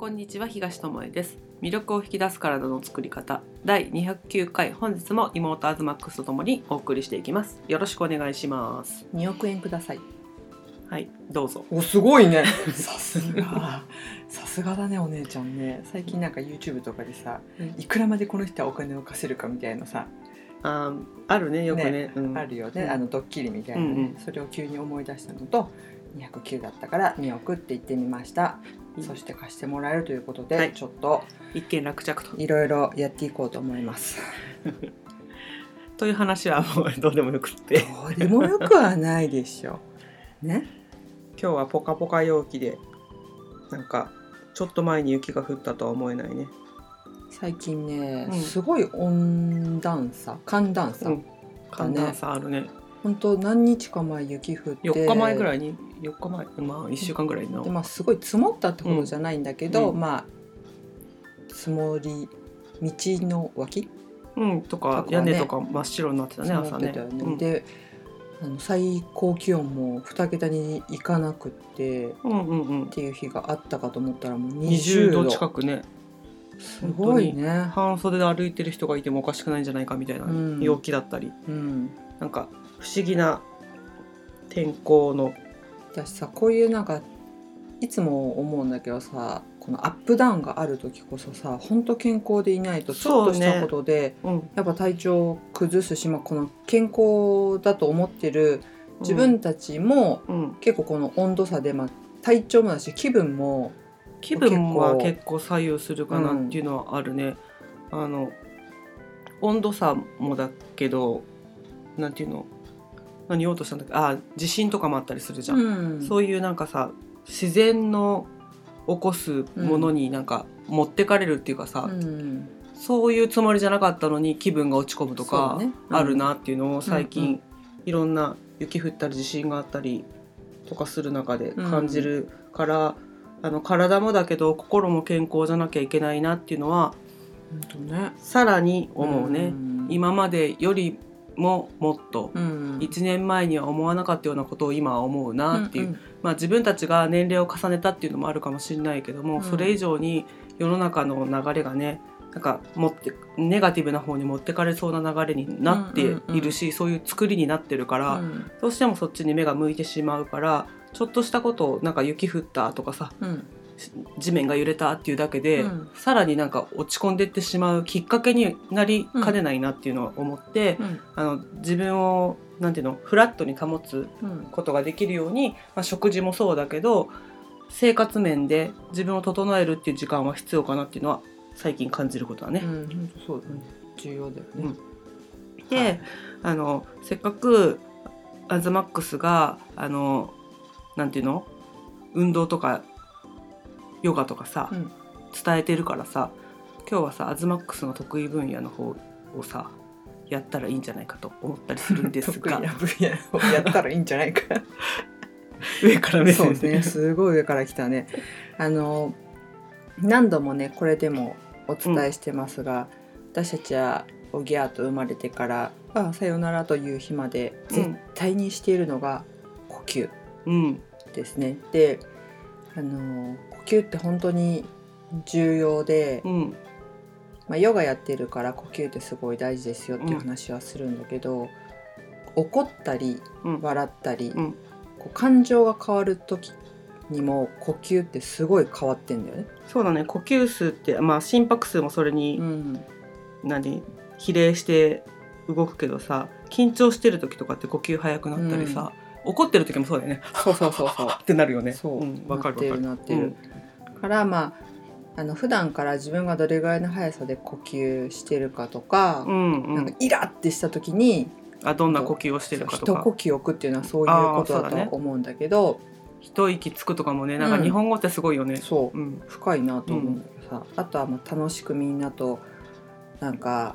こんにちは東智恵です。魅力を引き出す体の作り方。第209回本日も妹アズマックスとともにお送りしていきます。よろしくお願いします。2億円ください。はいどうぞ。おすごいね。さすが。さすがだねお姉ちゃんね。最近なんか YouTube とかでさいくらまでこの人はお金を貸せるかみたいなさ、あーあるねよくね。ねうん。あるよね、うん。あのドッキリみたいなね、うんうん。それを急に思い出したのと209だったから2億って言ってみました、うんそして貸してもらえるということで、はい。ちょっと一件落着と。いろいろやっていこうと思います。という話はもうどうでもよくって。どうでもよくはないでしょね？今日はポカポカ陽気でなんかちょっと前に雪が降ったとは思えないね。最近ね、うん。すごい温暖差寒暖差、うん。寒暖差あるね本当何日か前雪降って。4日前ぐらいいに？4日前？まあ1週間ぐらいの。で、まあ、すごい積もったってことじゃないんだけど、うん。まあ積もり道の脇？うん、とか屋根とか真っ白になってたね朝ね。ね。うん。であの最高気温も2桁にいかなくってっうんうんうん。ていう日があったかと思ったらもう20 20度。度近くね。すごいね。半袖で歩いてる人がいてもおかしくないんじゃないかみたいなうん。陽気だったり、うん、なんか不思議な天候の。私さこういうなんかいつも思うんだけどさこのアップダウンがある時こそさ本当健康でいないとちょっとしたことで、うん。やっぱ体調を崩すし、まあ、この健康だと思ってる自分たちもうん、結構この温度差で、まあ、体調もだし気分も気分は結構左右するかなっていうのはあるね、あの温度差もだけどなんていうの？何言おうとしたんだっけ？あ地震とかもあったりするじゃん、うん。そういうなんかさ自然の起こすものになんか持ってかれるっていうかさ、うん。そういうつもりじゃなかったのに気分が落ち込むとかあるなっていうのを最近、いろんな雪降ったり地震があったりとかする中で感じるから、あの体もだけど心も健康じゃなきゃいけないなっていうのはね。さらに思うね。ん。今までよりももっとうん。1年前には思わなかったようなことを今は思うなっていう、んん。まあ、自分たちが年齢を重ねたっていうのもあるかもしれないけども、うん。それ以上に世の中の流れがねなんか持ってネガティブな方に持ってかれそうな流れになっているし、そういう作りになってるから、うん。どうしてもそっちに目が向いてしまうからちょっとしたことをなんか雪降ったとかさうん地面が揺れたっていうだけで、うん。さらになんか落ち込んでってしまうきっかけになりかねないなっていうのを思って、うん。あの自分をなんていうのフラットに保つうん。ことができるように、まあ、食事もそうだけど生活面で自分を整えるっていう時間は必要かなっていうのは最近感じることだね。うん。そうだね。重要だよね。で、はい。あのせっかくアズマックスがあのなんていうの運動とかヨガとかさ、うん。伝えてるからさ今日はさアズマックスの得意分野の方をさやったらいいんじゃないかと思ったりするんですが。得意な分野をやったらいいんじゃないか。上から目そう線で。すねすごい上から来たね。あの何度もねこれでもお伝えしてますが、私たちはおぎゃーと生まれてから「ああさよなら」という日までうん絶対にしているのが呼吸うん。ですね。であの呼吸って本当に重要で、うん。まあ、ヨガやってるから呼吸ってすごい大事ですよっていう話はするんだけど、怒ったりうん。笑ったり、うん。こう感情が変わる時にも呼吸ってすごい変わってんだよね。そうだね。呼吸数ってまあ心拍数もそれに、ん、何？比例して動くけどさ緊張してる時とかって呼吸速くなったりさ、怒ってる時もそうだよね。そうそうそうそう。ってなるよね。そう、ん、わかるわかなってるるなってる。からまああの普段から自分がどれぐらいの速さで呼吸してるかとかう、んうん、なんかイラってした時にあどんな呼吸をしてるかとか。一呼吸置くっていうのはそういうことだとは思うんだけど一息つくとかもねなんかうん。日本語ってすごいよね、そう。うん。深いなと思うんだけどさ、あとはまあ楽しくみんなとなんか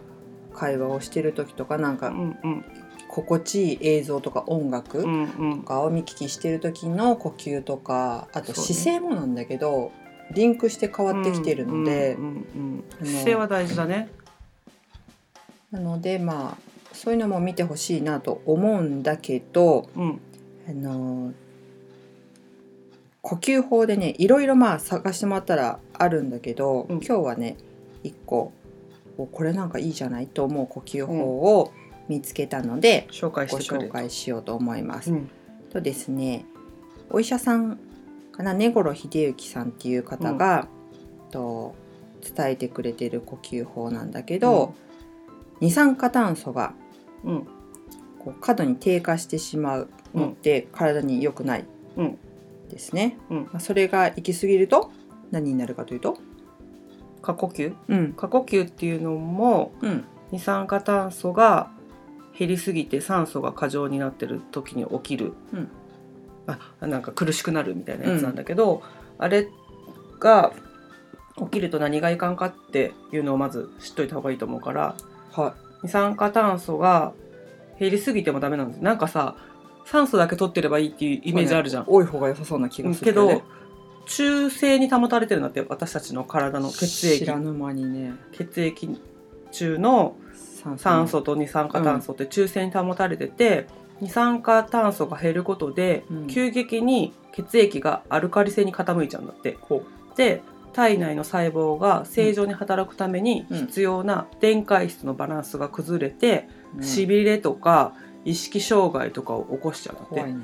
会話をしてる時とかなんかうんうん。心地いい映像とか音楽うんうん。とかを見聞きしてる時の呼吸とかあとそうね。姿勢もなんだけど、リンクして変わってきてるので、姿勢は大事だね。なのでまあそういうのも見てほしいなと思うんだけどうん。あの呼吸法でねいろいろまあ探してもらったらあるんだけど、うん。今日はね一個おこれなんかいいじゃないと思う呼吸法を見つけたので、紹介ご紹介しようと思います。うん。とですねお医者さんかな根頃秀幸さんっていう方が、と伝えてくれてる呼吸法なんだけど、二酸化炭素がうん。こう過度に低下してしまうのって体に良くないうん。ですね。うん。まあそれが行き過ぎると何になるかというと、過呼吸？うん。過呼吸っていうのもうん。二酸化炭素が減りすぎて酸素が過剰になってる時に起きる、うんあなんか苦しくなるみたいなやつなんだけど、あれが起きると何がいかんかっていうのをまず知っといた方がいいと思うからは二酸化炭素が減りすぎてもダメなんです。なんかさ酸素だけ取ってればいいっていういイメージあるじゃん。多い方が良さそうな気がすけるよねど中性に保たれてるなって私たちの体の血液。知らぬ間にね。血液中の酸酸素と二酸化炭素って中性に保たれてて、二酸化炭素が減ることで、うん。急激に血液がアルカリ性に傾いちゃうんだって。で体内の細胞が正常に働くためにうん。必要な電解質のバランスが崩れて、うん。しびれとか意識障害とかを起こしちゃうんだって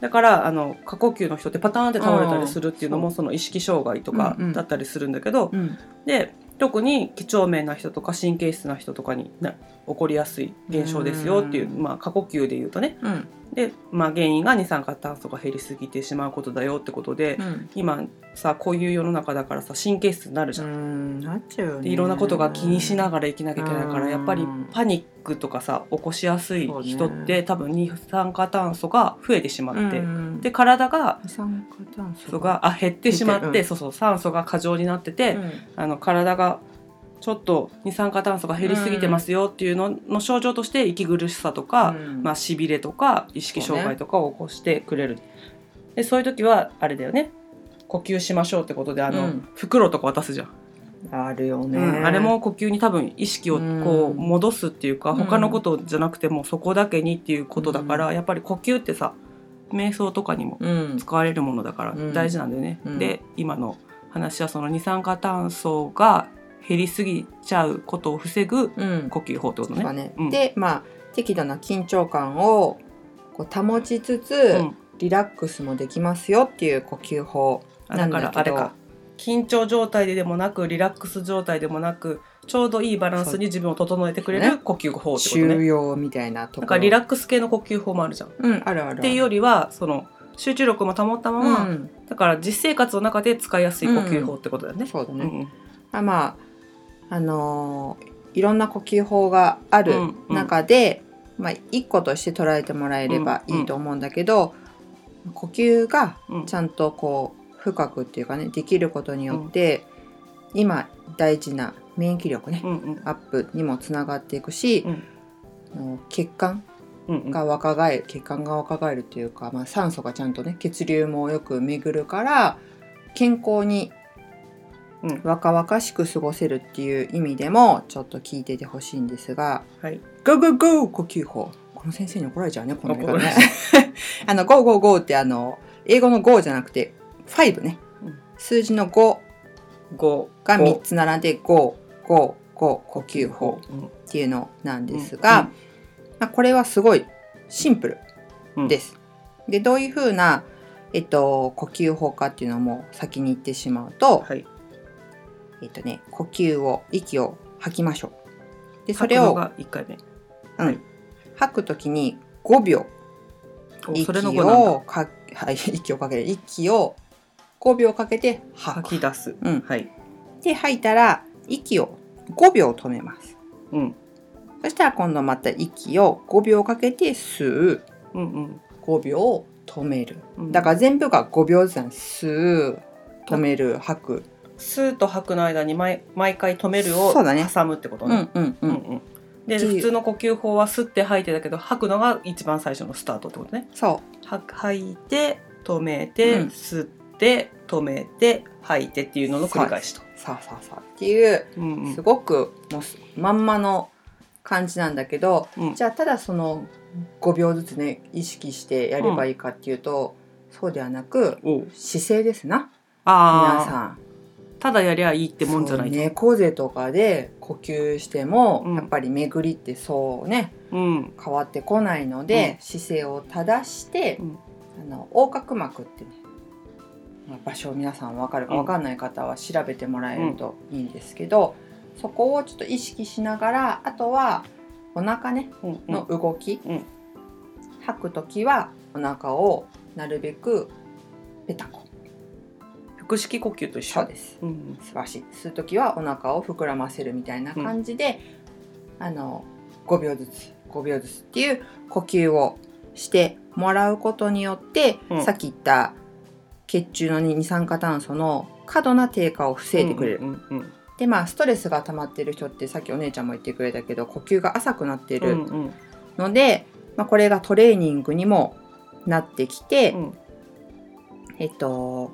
だからあの過呼吸の人ってパターンって倒れたりするっていうのもその意識障害とかうんうん。だったりするんだけど、うん。で特に几帳面な人とか神経質な人とかにな起こりやすい現象ですよっていううん。まあ、過呼吸で言うとね。うん。で、まあ、原因が二酸化炭素が減りすぎてしまうことだよってことで、うん。今さこういう世の中だからさ神経質になるじゃん。うん。なっちゃうよね。でいろんなことが気にしながら生きなきゃいけないからうん。やっぱりパニックとかさ起こしやすい人って、多分二酸化炭素が増えてしまって、うん。で体が二酸化炭素があ減ってしまって、そうそう酸素が過剰になってて、うん。あの体がちょっと二酸化炭素が減りすぎてますよっていうのの症状として息苦しさとか、うん。まあ、しびれとか意識障害とかを起こしてくれる。そう,、でそういう時はあれだよね。呼吸しましょうってことであの、うん。袋とか渡すじゃん、あるよね、うん。あれも呼吸に多分意識をこううん。戻すっていうか、うん。他のことじゃなくてもそこだけにっていうことだから、やっぱり呼吸ってさ瞑想とかにもうん。使われるものだからうん。大事なんだよね。うん。で今の話はその二酸化炭素が減りすぎちゃうことを防ぐうん。呼吸法ってことね。そうね。うん。でまあ適度な緊張感をこう保ちつつ、うん。リラックスもできますよっていう呼吸法なんだけど。からあれか。緊張状態ででもなくリラックス状態でもなくちょうどいいバランスに自分を整えてくれる呼吸法ってこと収ね。容みたいなところ。なんかリラックス系の呼吸法もあるじゃん。っうんあるあるある。ていうよりはその集中力も保ったまま、うん。だから実生活の中で使いやすい呼吸法ってことだよね。そうだね、うんまああのーいろんな呼吸法があるうんうん。中で、まあ、一個として捉えてもらえればいいと思うんだけど、呼吸がうん。ちゃんとこう深くっていうかねできることによって、今大事な免疫力ね、うんうん。アップにもつながっていくし、うん。血管うんうん。が若返る血管が若返るっていうか、まあ、酸素がちゃんとね血流もよく巡るから健康にうん。若々しく過ごせるっていう意味でもちょっと聞いててほしいんですがはい「ゴーゴーゴー呼吸法」この先生に怒られちゃうねこの言い方怒らね。あの「ゴーゴーゴー」ってあの英語の「Go」じゃなくて「5ね。うん。数字の5五が3つ並んで「ゴーゴーゴー呼吸法」うん。っていうのなんですが、まあ、これはすごいシンプルうん。です。でどういうふうな、えっと、呼吸法かっていうのも先に言ってしまうと、はい。えっとね、呼吸を息を吐きましょう。でそれを吐くのが一回目。うん、吐くときに5秒息をか、はい、息をかける 息を5秒かけて吐き出す。うん、はい。で吐いたら息を5秒止めます。うん。そしたら今度また息を5秒かけて吸ううん5秒止める。うん。だから全部が5秒ずつ。吸う止める吐く。スーと吐くの間に毎毎回止めるをそうだね。挟むってことね。うんうんううんんうん。で普通の呼吸法は吸って吐いてだけど吐くのが一番最初のスタートってことね。そ吐吐いて止めて、うん。吸って止めて吐いてっていうのの繰り返しと。う。さあさあさあっていううんうん。すごくもうすまんまの感じなんだけど、うん。じゃあただその5秒ずつね意識してやればいいかっていうと、そうではなくおう。姿勢ですな。皆ああさん。ただやりゃいいってもんじゃないそう猫背とかで呼吸しても、うん。やっぱり巡りってそうねうん。変わってこないので、姿勢を正して、うん。あの横隔膜ってね、まあ場所皆さん分かるかうん。分かんない方は調べてもらえるといいんですけど、そこをちょっと意識しながらあとはお腹ねうん。の動き、うん。吐く時はお腹をなるべくペタコ腹式呼吸と一緒です。うん素晴らしい。吸う時はお腹を膨らませるみたいな感じで、あの5秒ずつ5秒ずつっていう呼吸をしてもらうことによって、うん。さっき言った血中の二酸化炭素の過度な低下を防いでくれる。うんうんでまあストレスが溜まってる人ってさっきお姉ちゃんも言ってくれたけど呼吸が浅くなってうんるうん。ので、まあ、これがトレーニングにもなってきて、うん。えっと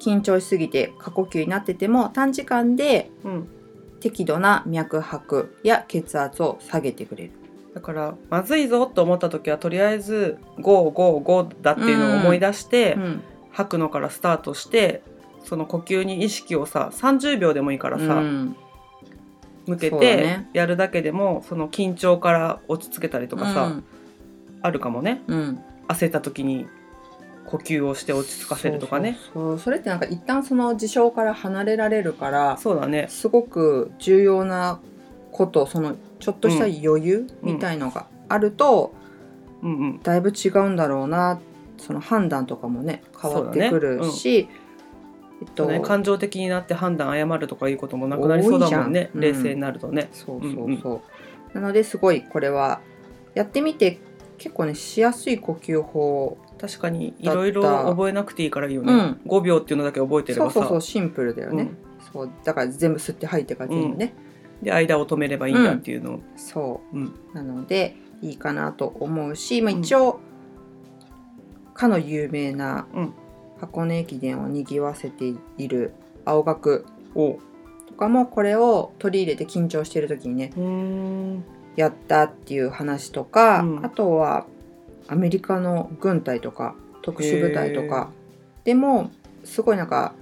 緊張しすぎて過呼吸になってても短時間でうん。適度な脈拍や血圧を下げてくれる。だからまずいぞと思った時はとりあえず555だっていうのを思い出して、うん。吐くのからスタートしてその呼吸に意識をさ30秒でもいいからさ、うん。向けてね。やるだけでもその緊張から落ち着けたりとかさ、あるかもね。うん。焦った時に呼吸をして落ち着かせるとかね。そうそれってなんか一旦その事象から離れられるからそうだね。すごく重要なことそのちょっとした余裕みたいのがあると、うんうん。だいぶ違うんだろうなその判断とかもね変わってくるし、えっとね、感情的になって判断誤るとかいうこともなくなりそうだもんね。ん。冷静になるとね、そうそうそう、うんうんなのですごいこれはやってみて結構ねしやすい呼吸法確かにいろいろ覚えなくていいからいいよね、うん。5秒っていうのだけ覚えてればさ。そうそうそうシンプルだよね、うん。そうだから全部吸って吐いてから全部ね、で間を止めればいいんだっていうのを、そう。うん。なのでいいかなと思うし、まあ、一応、かの有名なうん。箱根駅伝をにぎわせている青学とかもこれを取り入れて緊張してる時にねやったっていう話とか、うん。あとはアメリカの軍隊とか特殊部隊とか。でもすごいなんか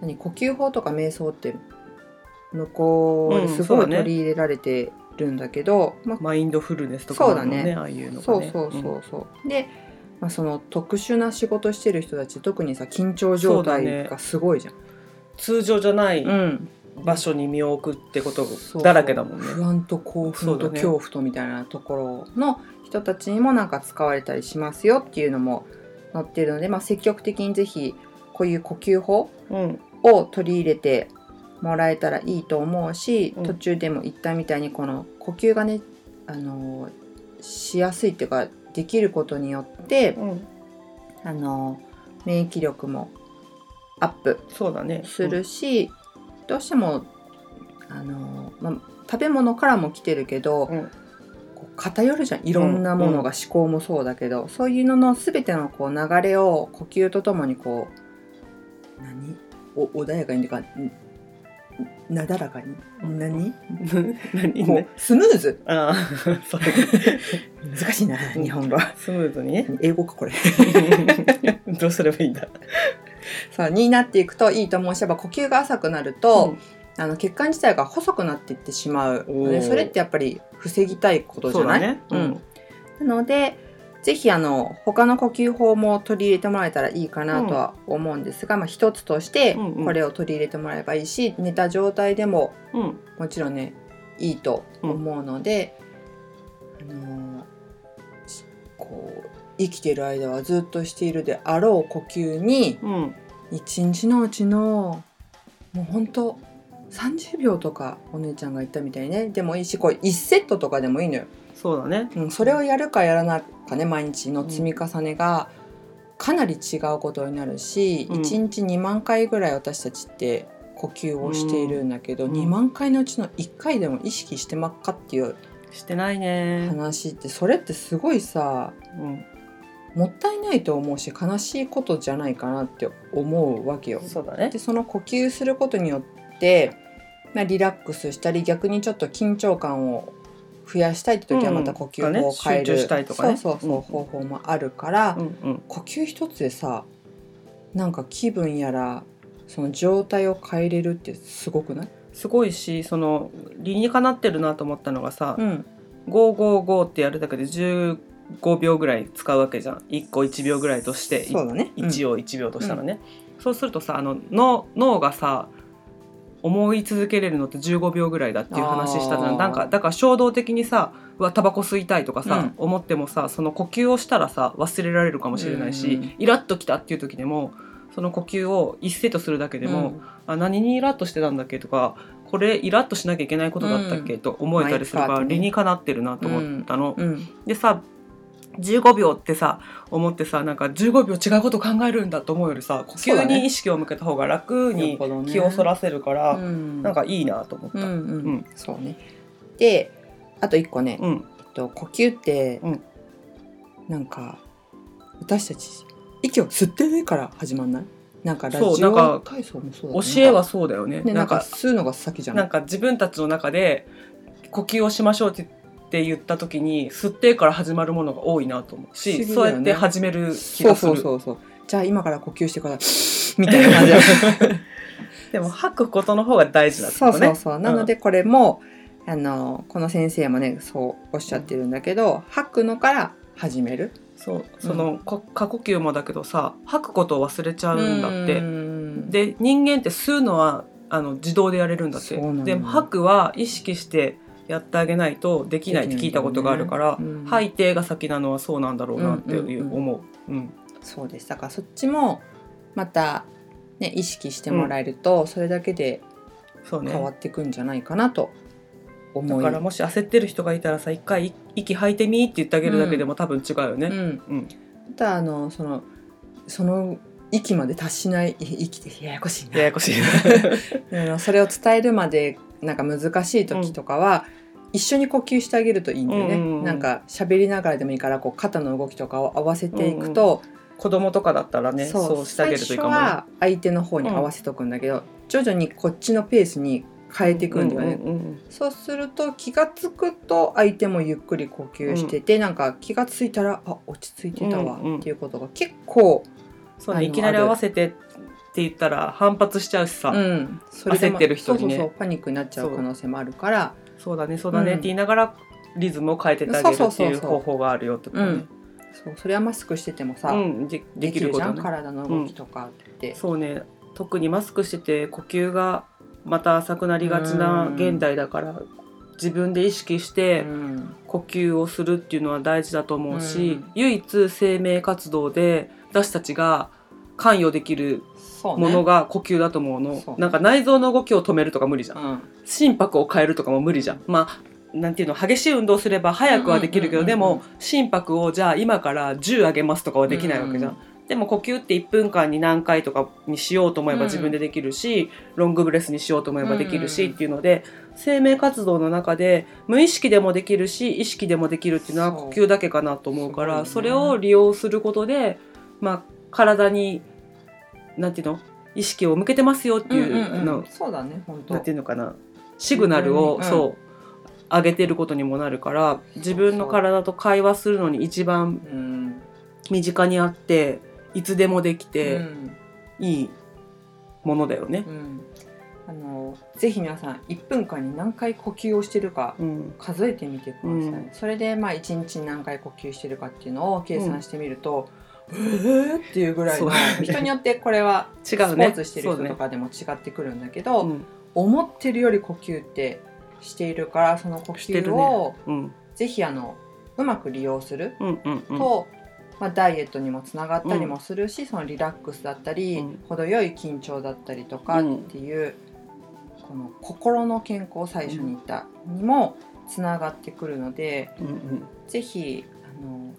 何呼吸法とか瞑想って向こうですごい取り入れられてるんだけど、まあマインドフルネスとかもあるもんそうだね。ああいうのがね。そうそうそうそう、で、まあ、その特殊な仕事してる人たち特にさ緊張状態がすごいじゃん。通常じゃないうん。場所に身を置くってことだらけだもんね。不安と興奮と恐怖とみたいなところの人たちにもなんか使われたりしますよっていうのも載ってるので、まあ、積極的にぜひこういう呼吸法うん。を取り入れてもらえたらいいと思うし、うん。途中でも言ったみたいにこの呼吸がねあのしやすいっていうかできることによってうん、あの免疫力もアップそうだね。するし、どうしてもあの、まあ、食べ物からも来てるけど、うんこう偏るじゃん。いろんなものが思考もそうだけど、そういうのの全てのこう流れを呼吸とともにこう何？お穏やかにというかん？なだらかに？何？何？こうね。スムーズ。ああ、難しいな日本語スムーズに？ね。英語かこれ。どうすればいいんだ？そうになっていくといいと思うしやっぱ呼吸が浅くなると、あの血管自体が細くなっていってしまう。のでそれってやっぱり防ぎたいことじゃない？ね。うん、なのでぜひあの他の呼吸法も取り入れてもらえたらいいかなとは思うんですが、まあ、一つとしてうんうん。これを取り入れてもらえばいいし、寝た状態でもうん。もちろんねいいと思うので、あのしこう生きてる間はずっとしているであろう呼吸にうん。一日のうちのもうほんと30秒とかお姉ちゃんが言ったみたいにねでもいいしこう1セットとかでもいいのよ。そうだね。うん、それをやるかやらないかね毎日の積み重ねがかなり違うことになるし、うん1日2万回ぐらい私たちって呼吸をしているんだけど、うん2万回のうちの1回でも意識してまっかっていうしてないね。話ってそれってすごいさうん。もったいないと思うし悲しいことじゃないかなって思うわけよ。そうだねで。その呼吸することによって、まあ、リラックスしたり逆にちょっと緊張感を増やしたいって時はまた呼吸法を変える、うんがね集中したいとかね。そうそうそう、うん方法もあるから、うんうん。呼吸一つでさなんか気分やらその状態を変えれるってすごくない？すごいしその理にかなってるなと思ったのがさ、うん。555ってやるだけで15秒ぐらい使うわけじゃん。1個1秒ぐらいとしてそうだね。1を1秒としたらね、そうするとさあの脳脳がさ思い続けれるのって15秒ぐらいだっていう話したじゃん。なんかだから衝動的にさうわタバコ吸いたいとかさ、うん。思ってもさその呼吸をしたらさ忘れられるかもしれないし、うんイラッときたっていう時でもその呼吸を一セットするだけでも、うん。あ何にイラッとしてたんだっけとかこれイラッとしなきゃいけないことだったっけ、うんと思えたりするから理にかなってるなと思ったの。うん。でさ15秒ってさ思ってさなんか15秒違うこと考えるんだと思うよりさ呼吸に意識を向けた方が楽に気をそらせるから、うん。なんかいいなと思った。うんうん。うん。そうね。であと一個ね、うん。えっと、呼吸って、うん。なんか私たち息を吸ってから始まんない？なんかラジオなんか体操もそうだ教えはそうだよね。ねなんんか吸うのが先じゃなないんか自分たちの中で呼吸をしましょうってって言った時に吸ってから始まるものが多いなと思うし、不思議だそうやって始める気そうがする。そうそうそうじゃあ今から呼吸してからみたいな感じだ でも吐くことの方が大事だってそう。そうそう。なのでこれも、あのこの先生もねそうおっしゃってるんだけど吐くのから始める。そう。その、こ過呼吸もだけどさ吐くことを忘れちゃうんだって。てで人間って吸うのはあの自動でやれるんだって。でも吐くは意識してやってあげないとできないって聞いたことがあるから、ね。うん。吐いてが先なのはそうなんだろうなっていう思う。うん。そうです。だからそっちもまた、ね、意識してもらえると、それだけで変わっていくんじゃないかなと思いだからもし焦ってる人がいたらさ一回息吐いてみって言ってあげるだけでも多分違うよね。うん、うん。あとはあのそのその息まで達しないい息ってややこしいな。ややこしい うん。それを伝えるまでなんか難しい時とかは、一緒に呼吸してあげるといいんだよね、うんうんうん。なんか喋りながらでもいいからこう肩の動きとかを合わせていくと、子供とかだったらねそうそうしてあげるといいかもね。最初は相手の方に合わせとくんだけど、徐々にこっちのペースに変えていくんだよね、うんうんうんそうすると気が付くと相手もゆっくり呼吸してて、なんか気が付いたらあ落ち着いてたわうんうん。っていうことが結構、そうねいきなり合わせてって言ったら反発しちゃうしさ、うん、そ焦ってる人にね。そうそうそうパニックになっちゃう可能性もあるからそうだねそうだね、うん。って言いながらリズムを変えてってあげるっていう方法があるよってことね。うん。そうそれはマスクしててもさ、うんででできるじゃん？体の動きとかって、そうね。特にマスクしてて呼吸がまた浅くなりがちな現代だから自分で意識してうん。呼吸をするっていうのは大事だと思うし、うん。唯一生命活動で私たちが関与できるものが呼吸だと思うの。そうなんか内臓の動きを止めるとか無理じゃん心拍を変えるとかも無理じゃん。まあなんていうの激しい運動すれば早くはできるけど、うんうんうんうんでも心拍をじゃあ今から10上げますとかはできないわけじゃん、うんでも呼吸って1分間に何回とかにしようと思えば自分でできるし、ロングブレスにしようと思えばできるし、うんっていうので生命活動の中で無意識でもできるし意識でもできるっていうのは呼吸だけかなと思うからそ,、ね。れを利用することで、まあ、体になんていうの意識を向けてますよっていう,、うんうんのうん。そうだね本当なんていうのかなシグナルを、うんそう上げてることにもなるから自分の体と会話するのに一番うん。身近にあっていつでもできうてん。いいものだよね。うん。あのぜひ皆さん1分間に何回呼吸をしてるかうん。数えてみてください、うん。それでまあ1日に何回呼吸してるかっていうのを計算してみると、えーっていうぐらいの人によってこれは 違スポうね。ーツしてる人とかでも違ってくるんだけど、うん思ってるより呼吸ってしているからその呼吸をうん。ぜひあのうまく利用するうんうんうん。と、まあ、ダイエットにもつながったりもするし、そのリラックスだったり、うん。程よい緊張だったりとかっていう、この心の健康最初に言ったにもつながってくるので、うんうん。ぜひあの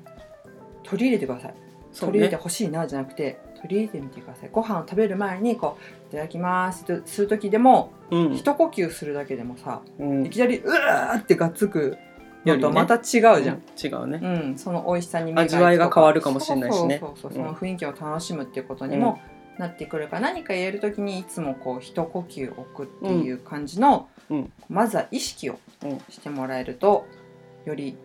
取り入れてください。取り入れてね。ほしいなじゃなくて取り入れてみてください。ご飯を食べる前にこういただきます。とする時でも、うん。一呼吸するだけでもさうん。いきなりうわーってがっつくのとまた違うじゃん。違うね。うん、その美味しさに味わいが変わるかもしれないしね。そうそうその雰囲気を楽しむっていうことにもなってくるから、何かやるときにいつもこう一呼吸置くっていう感じの、うん。まずは意識をうんしてもらえるとより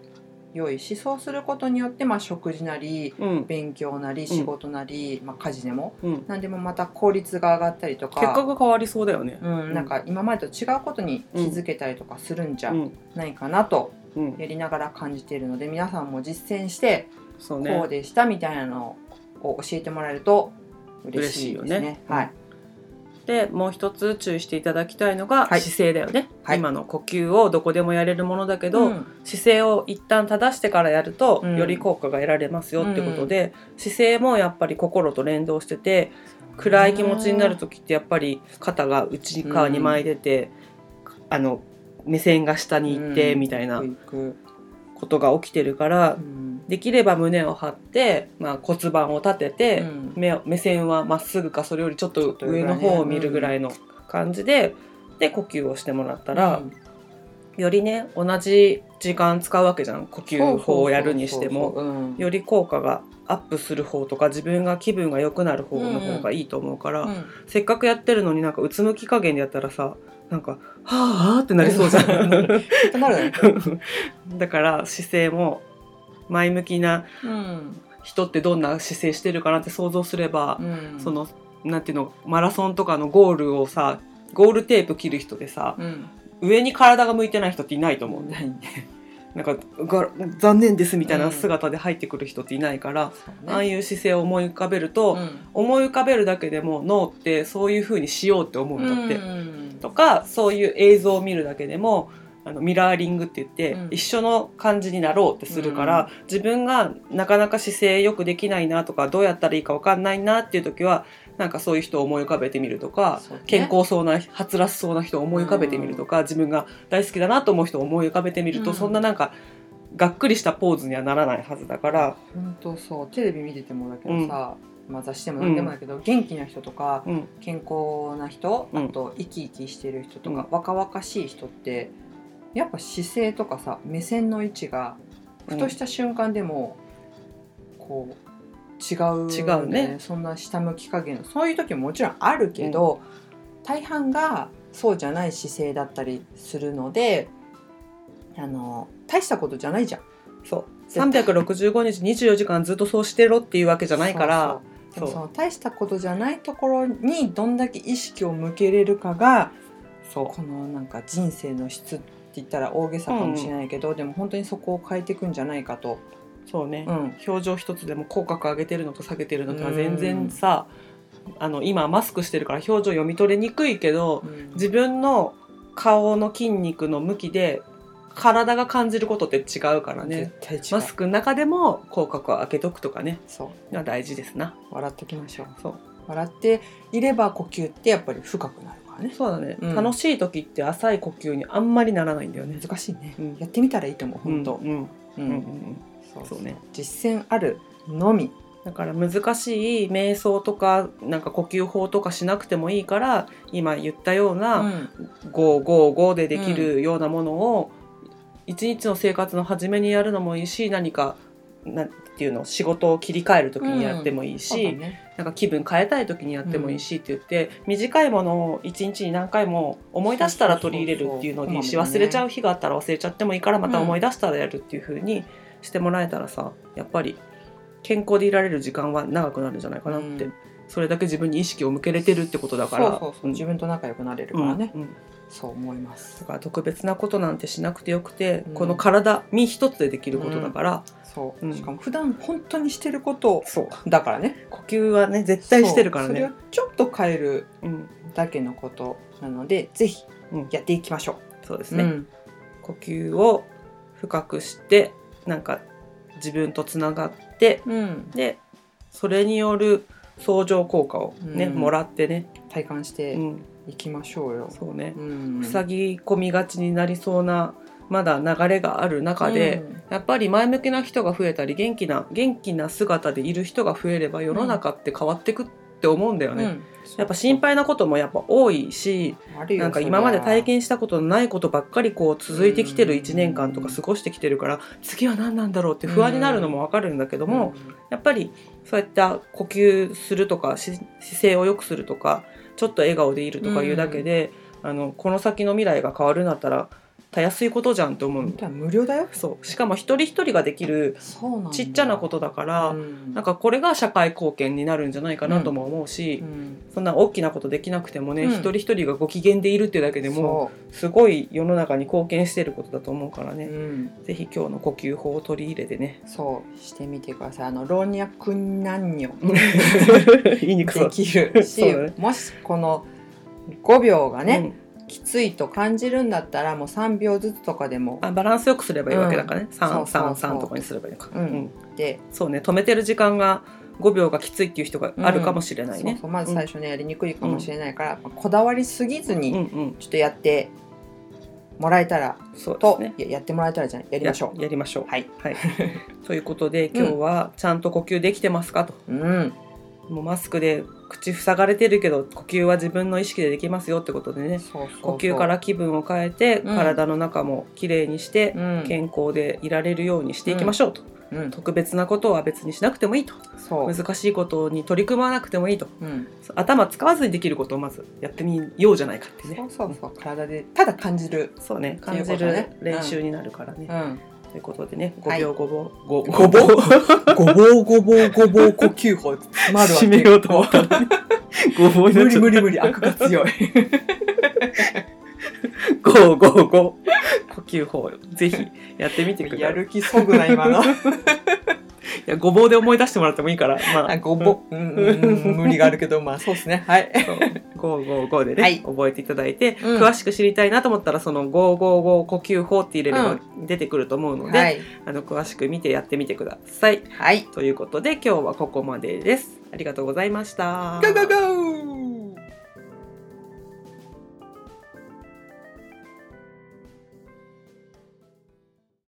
良いしそうすることによって、まあ、食事なりうん。勉強なり仕事なり、まあ、家事でも。うん、何でもまた効率が上がったりとか。結果が変わりそうだよね。うん、なんか今までと違うことに気づけたりとかするんじゃうん。ないかなとうん、やりながら感じているので皆さんも実践してこう。でしたみたいなのを教えてもらえると嬉しいですね。嬉しいよね。はい、でもう一つ注意していただきたいのがはい。姿勢だよね、はい。今の呼吸をどこでもやれるものだけど、うん。姿勢を一旦正してからやると、うん。より効果が得られますよってことで、姿勢もやっぱり心と連動してて暗い気持ちになる時ってやっぱり肩が内側に前出て、あの目線が下に行ってうん。みたいなことが起きてるから、うん。できれば胸を張って、まあ、骨盤を立てて、うん。目を目線はまっすぐかそれよりちょっと上の方を見るぐらいの感じで、で呼吸をしてもらったら、うん。よりね同じ時間使うわけじゃん。呼吸法をやるにしても。より効果がアップする方とか自分が気分が良くなる方の方がいいと思うから、うん。せっかくやってるのになんかうつむき加減でやったらさなんか「はあ」ってなりそうじゃん。だから姿勢も前向きなうん人ってどんな姿勢してるかなって想像すれば、うん。そのなんていうのマラソンとかのゴールをさゴールテープ切る人でさうん。上に体が向いてない人っていないと思うんだよねなんかが残念ですみたいな姿で入ってくる人っていないから、そうね。ああいう姿勢を思い浮かべると、うん。思い浮かべるだけでも脳ってそういう風にしようって思うんだって。うん。とかそういう映像を見るだけでもあのミラーリングって言って、うん。一緒の感じになろうってするから、自分がなかなか姿勢よくできないなとかどうやったらいいか分かんないなっていう時はなんかそういう人を思い浮かべてみるとか、ね。健康そうなはつらしそうな人を思い浮かべてみるとか、自分が大好きだなと思う人を思い浮かべてみると、うん。そんななんかがっくりしたポーズにはならないはずだから、本当そう。テレビ見ててもだけどさ、まあ、雑誌でも何でもだけど、元気な人とかうん。健康な人、うん。あと生き生きしてる人とか、うん。若々しい人ってやっぱ姿勢とかさ目線の位置がふとした瞬間でもこう違う、違うね。そんな下向き加減のそういう時ももちろんあるけど、大半がそうじゃない姿勢だったりするのであの大したことじゃないじゃん。そう。絶対。365日24時間ずっとそうしてろっていうわけじゃないから。その大したことじゃないところにどんだけ意識を向けれるかがそう。このなんか人生の質って言ったら大げさかもしれないけど、でも本当にそこを変えていくんじゃないかと、そうね、うん。表情一つでも口角上げてるのと下げてるのとは全然さ、あの今マスクしてるから表情読み取れにくいけど自分の顔の筋肉の向きで体が感じることって違うからね。マスクの中でも口角を開けとくとかね。そう。が大事ですな。笑っていきましょう。そう。笑っていれば呼吸ってやっぱり深くなるからね。そうだね、うん。楽しい時って浅い呼吸にあんまりならないんだよね。難しいね、うん。やってみたらいいと思う本当、うん。うん。ううん。ん。うんそうね。実践あるのみ。だから難しい瞑想とかなんか呼吸法とかしなくてもいいから今言ったような、うん。555でできるようなものを一日の生活の初めにやるのもいいし何かなんていうの仕事を切り替える時にやってもいいし、そうだね。なんか気分変えたい時にやってもいいしって言って、短いものを一日に何回も思い出したら取り入れるっていうのにし忘れちゃう日があったら忘れちゃってもいいからまた思い出したらやるっていう風にしてもらえたらさやっぱり健康でいられる時間は長くなるんじゃないかなって、うん。それだけ自分に意識を向けれてるってことだから。そうそうそう。自分と仲良くなれるからね、うんうん。そう思います。だから特別なことなんてしなくてよくて、うん。この体身一つでできることだから、そう、うん。しかも普段本当にしてることそう。だからね。呼吸はね絶対してるからそう。それをね。ちょっと変えるうん、だけのことなのでぜひうん。やっていきましょう、そうですね、うん。呼吸を深くしてなんか自分とつながってうん、でそれによる相乗効果をね、うん。もらってね、体感してうん、いきましょうよ、そうね、うん、塞ぎ込みがちになりそうなまだ流れがある中で、やっぱり前向きな人が増えたり元気な元気な姿でいる人が増えれば世の中って変わってくって思うんだよね。うん。うんやっぱ心配なこともやっぱ多いしなんか今まで体そ験したことのないことばっかりこう続いてきてるうん1年間とか過ごしてきてるから次は何なんだろうって不安になるのもわかるんだけどりゃもやっぱりそうやった呼吸するとかし姿勢を良くするとかちょっと笑顔でいるとかいうだけで、あのこの先の未来が変わるんだったらたやすいことじゃんって思う。無料だよ。そう。しかも一人一人ができるちっちゃなことだから、うん。なんかこれが社会貢献になるんじゃないかなとも思うし、うん。そんな大きなことできなくてもね、うん。一人一人がご機嫌でいるっていうだけでもそすごい世の中に貢献してることだと思うからう、ね、うん、ぜひ今日の呼吸法を取り入れてね。そうしてみてください。あの老若男女。言いにくそう。できるし、ね。もしこの5秒がね、うんきついと感じるんだったらもう3秒ずつとかでも。あバランスよくすればいいわけだからね、うん。そうそうそう。333とかにすればいいのか、うん。でそうね。止めてる時間が5秒がきついっていう人があるかもしれないね。そう、そう。まず最初ねやりにくいかもしれないから、まあこだわりすぎずうん、にうんうん。ちょっとやってもらえたらと、そうですね。いややってもらえたらじゃやりましょう。ややりましょう。はい。はい。ということで今日はちゃんと呼吸できてますか？と、うんもうマスクで口塞がれてるけど呼吸は自分の意識でできますよってことでね。そうそうそう。呼吸から気分を変えて、うん。体の中もきれいにして、うん。健康でいられるようにしていきましょうと、うん。特別なことは別にしなくてもいいと。難しいことに取り組まなくてもいいと。うん。頭使わずにできることをまずやってみようじゃないかってね。そうそうそう。体でただ感じる。そうね。感じる。練習になるからね、うんということでねはい。5秒ごぼう、ごごぼう。ごぼう。ごぼうごぼう呼吸法詰まるわ締めようと思った。ごぼうにな無っちゃった。理無理無理悪が強いゴーゴーゴー呼吸法ぜひやってみてくださいやる気そぐな今のいやごぼうで思い出してもらってもいいからまあ。あごぼう、うんうんうん、無理があるけどまあそうですね。はい。そう。555でね、はい。覚えていただいて、うん。詳しく知りたいなと思ったらその555呼吸法って入れれば出てくると思うので、はい。あの詳しく見てやってみてください。はい。ということで今日はここまでです。ありがとうございました。ゴーゴーゴー